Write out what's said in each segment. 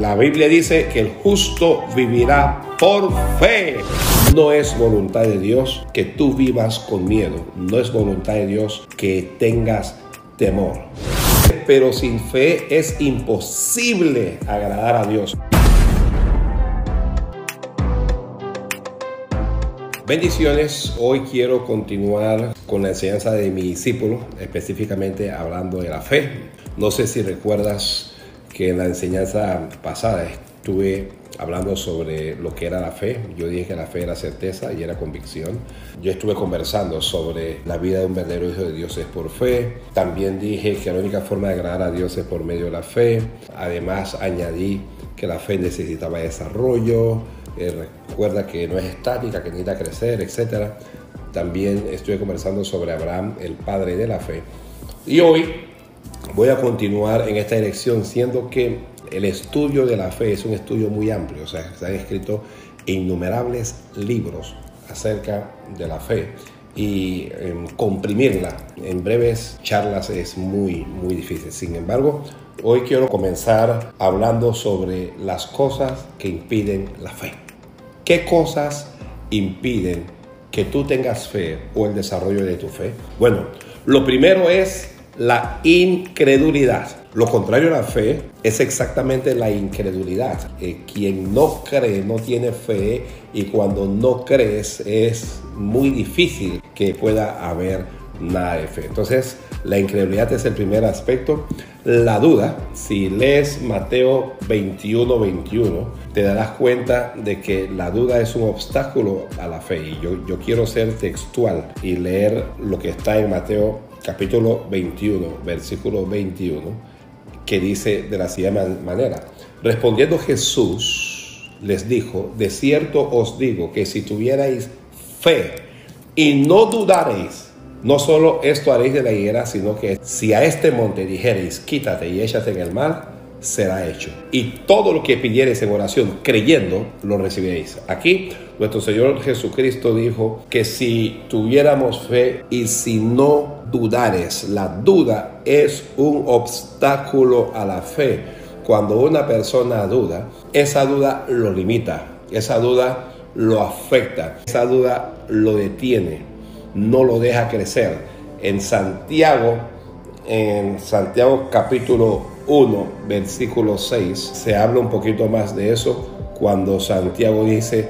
La Biblia dice que el justo vivirá por fe. No es voluntad de Dios que tú vivas con miedo. No es voluntad de Dios que tengas temor. Pero sin fe es imposible agradar a Dios. Bendiciones, hoy quiero continuar con la enseñanza de mi discípulo, específicamente hablando de la fe. No sé si recuerdas que en la enseñanza pasada estuve hablando sobre lo que era la fe. Yo dije que la fe era certeza y era convicción. Yo estuve conversando sobre la vida de un verdadero hijo de Dios es por fe. También dije que la única forma de agradar a Dios es por medio de la fe. Además añadí que la fe necesitaba desarrollo. Eh, recuerda que no es estática, que necesita crecer, etc. También estuve conversando sobre Abraham, el padre de la fe. Y hoy voy a continuar en esta dirección, siendo que el estudio de la fe es un estudio muy amplio, o sea, se han escrito innumerables libros acerca de la fe y em, comprimirla en breves charlas es muy, muy difícil. Sin embargo, hoy quiero comenzar hablando sobre las cosas que impiden la fe. ¿Qué cosas impiden que tú tengas fe o el desarrollo de tu fe? Bueno, lo primero es la incredulidad. Lo contrario a la fe es exactamente la incredulidad. Eh, quien no cree no tiene fe y cuando no crees es muy difícil que pueda haber nada de fe. Entonces, la incredulidad es el primer aspecto. La duda, si lees Mateo 21, 21, te darás cuenta de que la duda es un obstáculo a la fe. Y yo, yo quiero ser textual y leer lo que está en Mateo capítulo 21, versículo 21, que dice de la siguiente manera, respondiendo Jesús les dijo, de cierto os digo que si tuvierais fe y no dudaréis, no solo esto haréis de la higuera, sino que si a este monte dijereis, quítate y échate en el mar, será hecho. Y todo lo que pidiereis en oración, creyendo, lo recibiréis. Aquí nuestro Señor Jesucristo dijo que si tuviéramos fe y si no dudares, la duda es un obstáculo a la fe. Cuando una persona duda, esa duda lo limita, esa duda lo afecta, esa duda lo detiene, no lo deja crecer. En Santiago, en Santiago capítulo 1, versículo 6, se habla un poquito más de eso cuando Santiago dice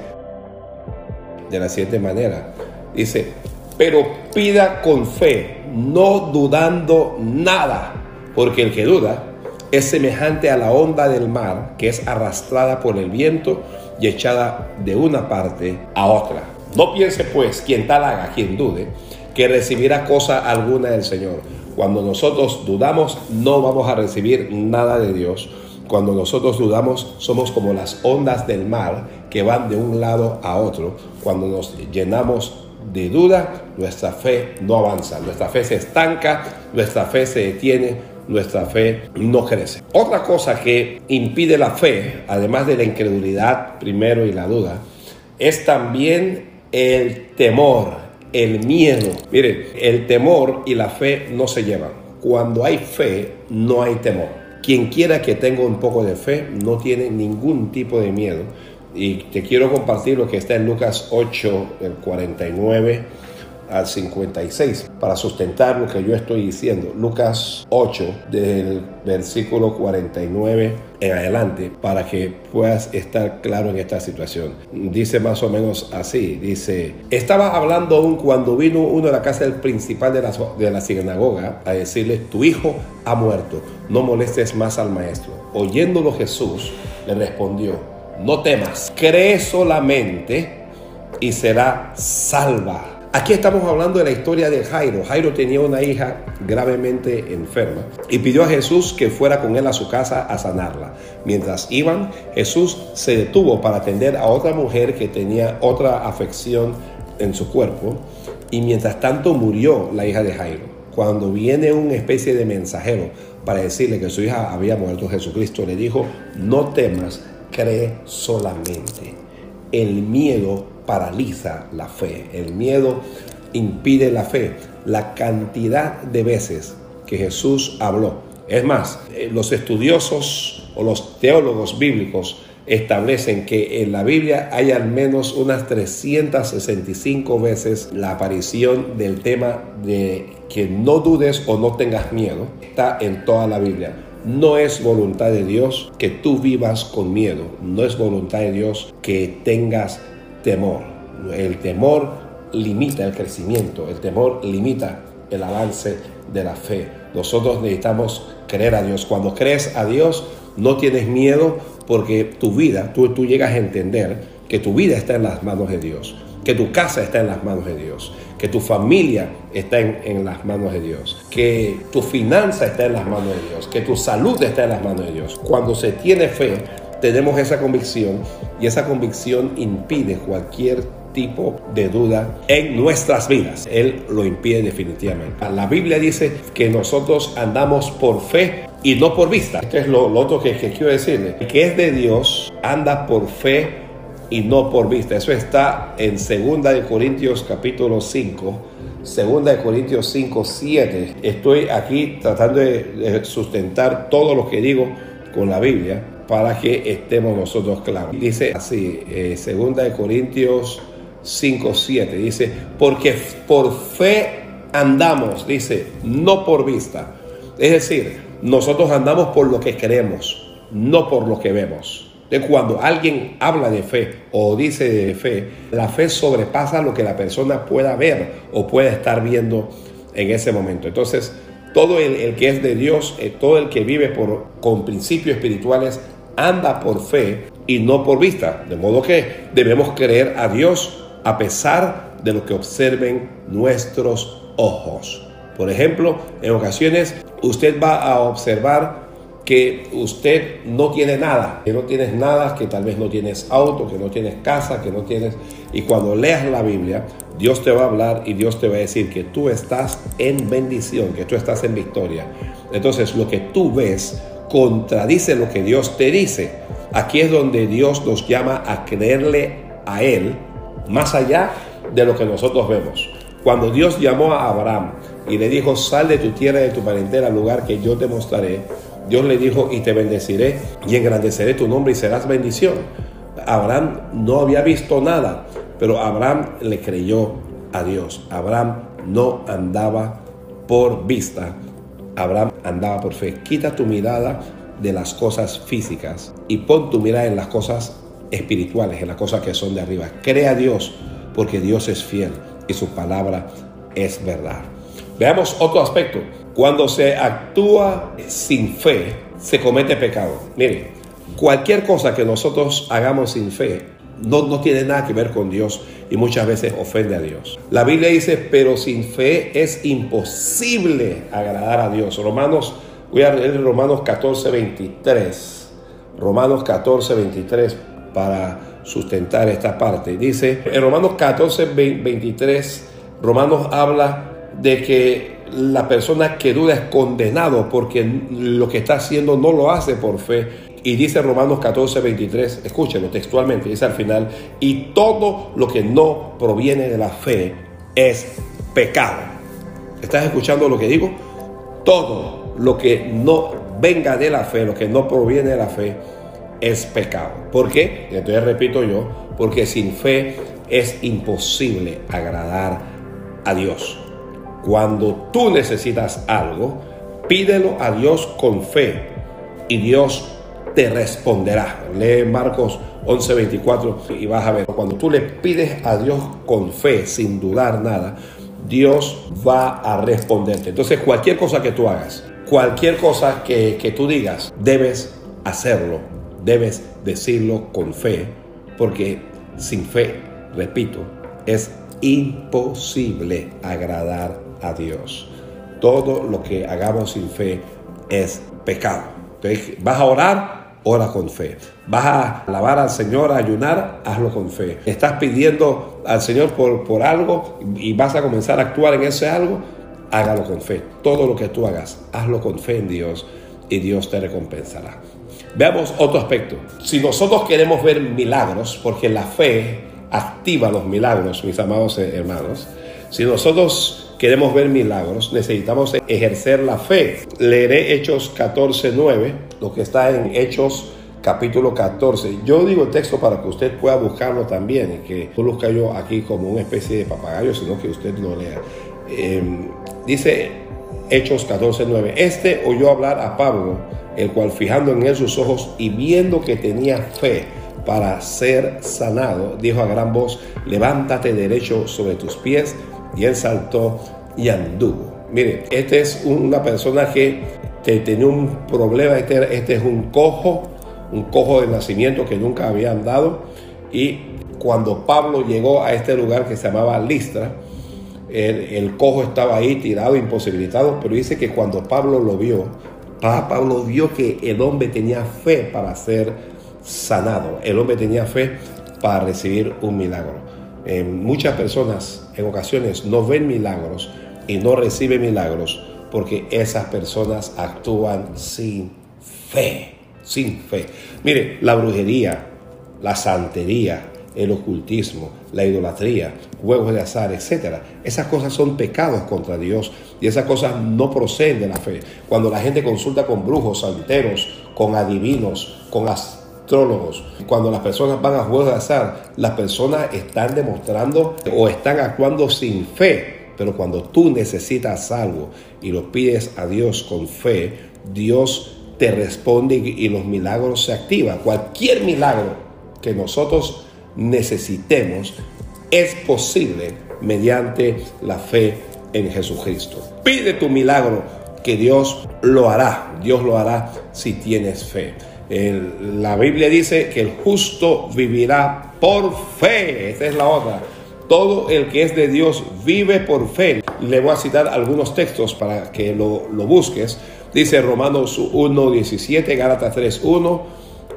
de la siguiente manera. Dice, pero pida con fe, no dudando nada, porque el que duda es semejante a la onda del mar que es arrastrada por el viento y echada de una parte a otra. No piense pues quien tal haga, quien dude, que recibirá cosa alguna del Señor cuando nosotros dudamos, no vamos a recibir nada de Dios. Cuando nosotros dudamos, somos como las ondas del mar que van de un lado a otro. Cuando nos llenamos de duda, nuestra fe no avanza, nuestra fe se estanca, nuestra fe se detiene, nuestra fe no crece. Otra cosa que impide la fe, además de la incredulidad primero y la duda, es también el temor, el miedo. Mire, el temor y la fe no se llevan. Cuando hay fe, no hay temor. Quien quiera que tenga un poco de fe no tiene ningún tipo de miedo. Y te quiero compartir lo que está en Lucas 8, el 49 al 56 para sustentar lo que yo estoy diciendo. Lucas 8 del versículo 49 en adelante para que puedas estar claro en esta situación. Dice más o menos así, dice, estaba hablando aún cuando vino uno de la casa del principal de la, de la sinagoga a decirle, tu hijo ha muerto, no molestes más al maestro. Oyéndolo Jesús le respondió, no temas, cree solamente y será salva Aquí estamos hablando de la historia de Jairo. Jairo tenía una hija gravemente enferma y pidió a Jesús que fuera con él a su casa a sanarla. Mientras iban, Jesús se detuvo para atender a otra mujer que tenía otra afección en su cuerpo y mientras tanto murió la hija de Jairo. Cuando viene una especie de mensajero para decirle que su hija había muerto, Jesucristo le dijo, no temas, cree solamente. El miedo paraliza la fe, el miedo impide la fe. La cantidad de veces que Jesús habló. Es más, eh, los estudiosos o los teólogos bíblicos establecen que en la Biblia hay al menos unas 365 veces la aparición del tema de que no dudes o no tengas miedo. Está en toda la Biblia. No es voluntad de Dios que tú vivas con miedo. No es voluntad de Dios que tengas temor. El temor limita el crecimiento. El temor limita el avance de la fe. Nosotros necesitamos creer a Dios. Cuando crees a Dios, no tienes miedo porque tu vida, tú, tú llegas a entender que tu vida está en las manos de Dios, que tu casa está en las manos de Dios, que tu familia está en, las manos de Dios, que tu finanza está en las manos de Dios, que tu salud está en las manos de Dios. Cuando se tiene fe, tenemos esa convicción y esa convicción impide cualquier tipo de duda en nuestras vidas. Él lo impide definitivamente. La Biblia dice que nosotros andamos por fe y no por vista. Esto es lo, otro que, quiero decirle. Que es de Dios anda por fe y no por vista. Eso está en 2 de Corintios capítulo 5. 2 de Corintios 5, 7. Estoy aquí tratando de sustentar todo lo que digo con la Biblia para que estemos nosotros claros. Dice así, eh, 2 de Corintios 5, 7. Dice, porque por fe andamos, dice, no por vista. Es decir, nosotros andamos por lo que queremos, no por lo que vemos. De cuando alguien habla de fe o dice de fe, la fe sobrepasa lo que la persona pueda ver o pueda estar viendo en ese momento. Entonces, todo el, que es de Dios, eh, todo el que vive por, con principios espirituales, anda por fe y no por vista. De modo que debemos creer a Dios a pesar de lo que observen nuestros ojos. Por ejemplo, en ocasiones usted va a observar que usted no tiene nada, que no tienes nada, que tal vez no tienes auto, que no tienes casa, que no tienes... Y cuando leas la Biblia, Dios te va a hablar y Dios te va a decir que tú estás en bendición, que tú estás en victoria. Entonces lo que tú ves contradice lo que Dios te dice. Aquí es donde Dios nos llama a creerle a Él más allá de lo que nosotros vemos. Cuando Dios llamó a Abraham y le dijo, sal de tu tierra, de tu parentela, al lugar que yo te mostraré, Dios le dijo, y te bendeciré y engrandeceré tu nombre y serás bendición. Abraham no había visto nada, pero Abraham le creyó a Dios. Abraham no andaba por vista, Abraham andaba por fe. Quita tu mirada de las cosas físicas y pon tu mirada en las cosas espirituales, en las cosas que son de arriba. Cree a Dios porque Dios es fiel y su palabra es verdad. Veamos otro aspecto. Cuando se actúa sin fe, se comete pecado. Mire, cualquier cosa que nosotros hagamos sin fe no, no tiene nada que ver con Dios y muchas veces ofende a Dios. La Biblia dice, pero sin fe es imposible agradar a Dios. Romanos, voy a leer Romanos 14, 23. Romanos 14, 23 para sustentar esta parte. Dice en Romanos 14, 23, Romanos habla de que la persona que duda es condenado porque lo que está haciendo no lo hace por fe. Y dice Romanos 14, 23, escúchenlo textualmente, dice al final, y todo lo que no proviene de la fe es pecado. ¿Estás escuchando lo que digo? Todo lo que no venga de la fe, lo que no proviene de la fe, es pecado. ¿Por qué? Entonces repito yo, porque sin fe es imposible agradar a Dios. Cuando tú necesitas algo, pídelo a Dios con fe y Dios te responderá. Lee Marcos 11:24 y vas a ver, cuando tú le pides a Dios con fe, sin dudar nada, Dios va a responderte. Entonces cualquier cosa que tú hagas, cualquier cosa que, que tú digas, debes hacerlo debes decirlo con fe, porque sin fe, repito, es imposible agradar a Dios. Todo lo que hagamos sin fe es pecado. Entonces, vas a orar, ora con fe. Vas a alabar al Señor, a ayunar, hazlo con fe. Estás pidiendo al Señor por, por algo y vas a comenzar a actuar en ese algo, hágalo con fe. Todo lo que tú hagas, hazlo con fe en Dios y Dios te recompensará. Veamos otro aspecto. Si nosotros queremos ver milagros, porque la fe activa los milagros, mis amados hermanos, si nosotros queremos ver milagros, necesitamos ejercer la fe. Leeré Hechos 14, 9, lo que está en Hechos capítulo 14. Yo digo el texto para que usted pueda buscarlo también y que no lo yo aquí como una especie de papagayo, sino que usted lo lea. Em, dice Hechos 14, 9. Este oyó hablar a Pablo, el cual fijando en él sus ojos y viendo que tenía fe para ser sanado, dijo a gran voz, levántate derecho sobre tus pies. Y él saltó y anduvo. Mire, este es una persona que tenía un problema, este, este es un cojo, un cojo de nacimiento que nunca había andado. Y cuando Pablo llegó a este lugar que se llamaba Listra, el, cojo estaba ahí tirado, imposibilitado, pero dice que cuando Pablo lo vio, Pablo vio que el hombre tenía fe para ser sanado, el hombre tenía fe para recibir un milagro. Eh, muchas personas en ocasiones no ven milagros y no reciben milagros porque esas personas actúan sin fe, sin fe. Mire, la brujería, la santería, el ocultismo, la idolatría, juegos de azar, etc. Esas cosas son pecados contra Dios y esas cosas no proceden de la fe. Cuando la gente consulta con brujos, santeros, con adivinos, con cuando las personas van a juegos de azar, las personas están demostrando o están actuando sin fe. Pero cuando tú necesitas algo y lo pides a Dios con fe, Dios te responde y los milagros se activan. Cualquier milagro que nosotros necesitemos es posible mediante la fe en Jesucristo. Pide tu milagro que Dios lo hará. Dios lo hará si tienes fe. La Biblia dice que el justo vivirá por fe. Esta es la otra. Todo el que es de Dios vive por fe. Le voy a citar algunos textos para que lo, lo busques. Dice Romanos 1, 17, Gálatas 3, 1,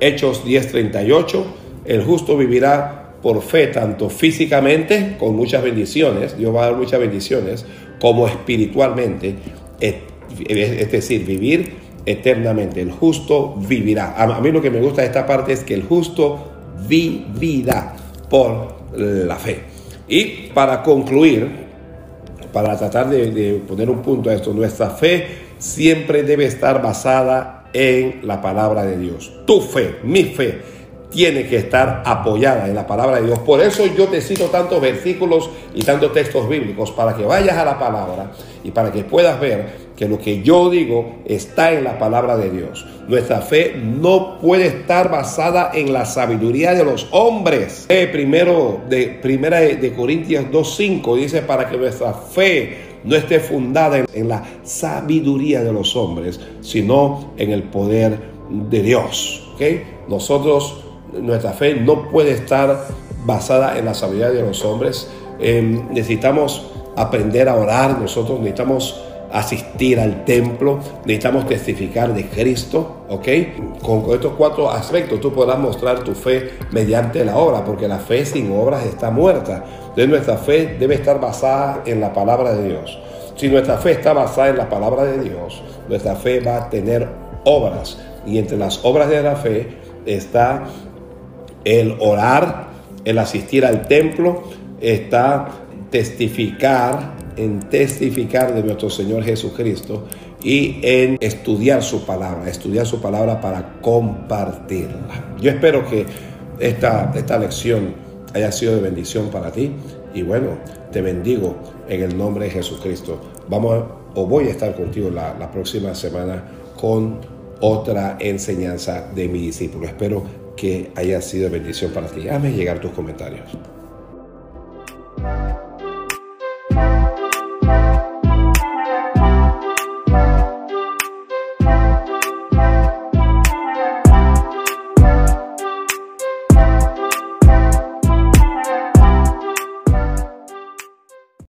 Hechos 10, 38 el justo vivirá por fe, tanto físicamente, con muchas bendiciones, Dios va a dar muchas bendiciones, como espiritualmente, es decir, vivir eternamente. El justo vivirá. A mí lo que me gusta de esta parte es que el justo vivirá por la fe. Y para concluir, para tratar de, de poner un punto a esto, nuestra fe siempre debe estar basada en la palabra de Dios. Tu fe, mi fe tiene que estar apoyada en la palabra de Dios. Por eso yo te cito tantos versículos y tantos textos bíblicos, para que vayas a la palabra y para que puedas ver que lo que yo digo está en la palabra de Dios. Nuestra fe no puede estar basada en la sabiduría de los hombres. primero de primera de Corintios 2:5 dice para que nuestra fe no esté fundada en, la sabiduría de los hombres, sino en el poder de Dios. ¿okay? Nosotros nuestra fe no puede estar basada en la sabiduría de los hombres. Em, necesitamos aprender a orar, nosotros necesitamos asistir al templo, necesitamos testificar de Cristo, ¿ok? Con, estos cuatro aspectos tú podrás mostrar tu fe mediante la obra, porque la fe sin obras está muerta. Entonces nuestra fe debe estar basada en la palabra de Dios. Si nuestra fe está basada en la palabra de Dios, nuestra fe va a tener obras. Y entre las obras de la fe está el orar, el asistir al templo, está testificar, en testificar de nuestro Señor Jesucristo y en estudiar su palabra, estudiar su palabra para compartirla. Yo espero que esta, esta lección haya sido de bendición para ti y bueno, te bendigo en el nombre de Jesucristo. Vamos o voy a estar contigo la, próxima semana con otra enseñanza de mi discípulo. Espero que haya sido bendición para ti. Hazme llegar tus comentarios.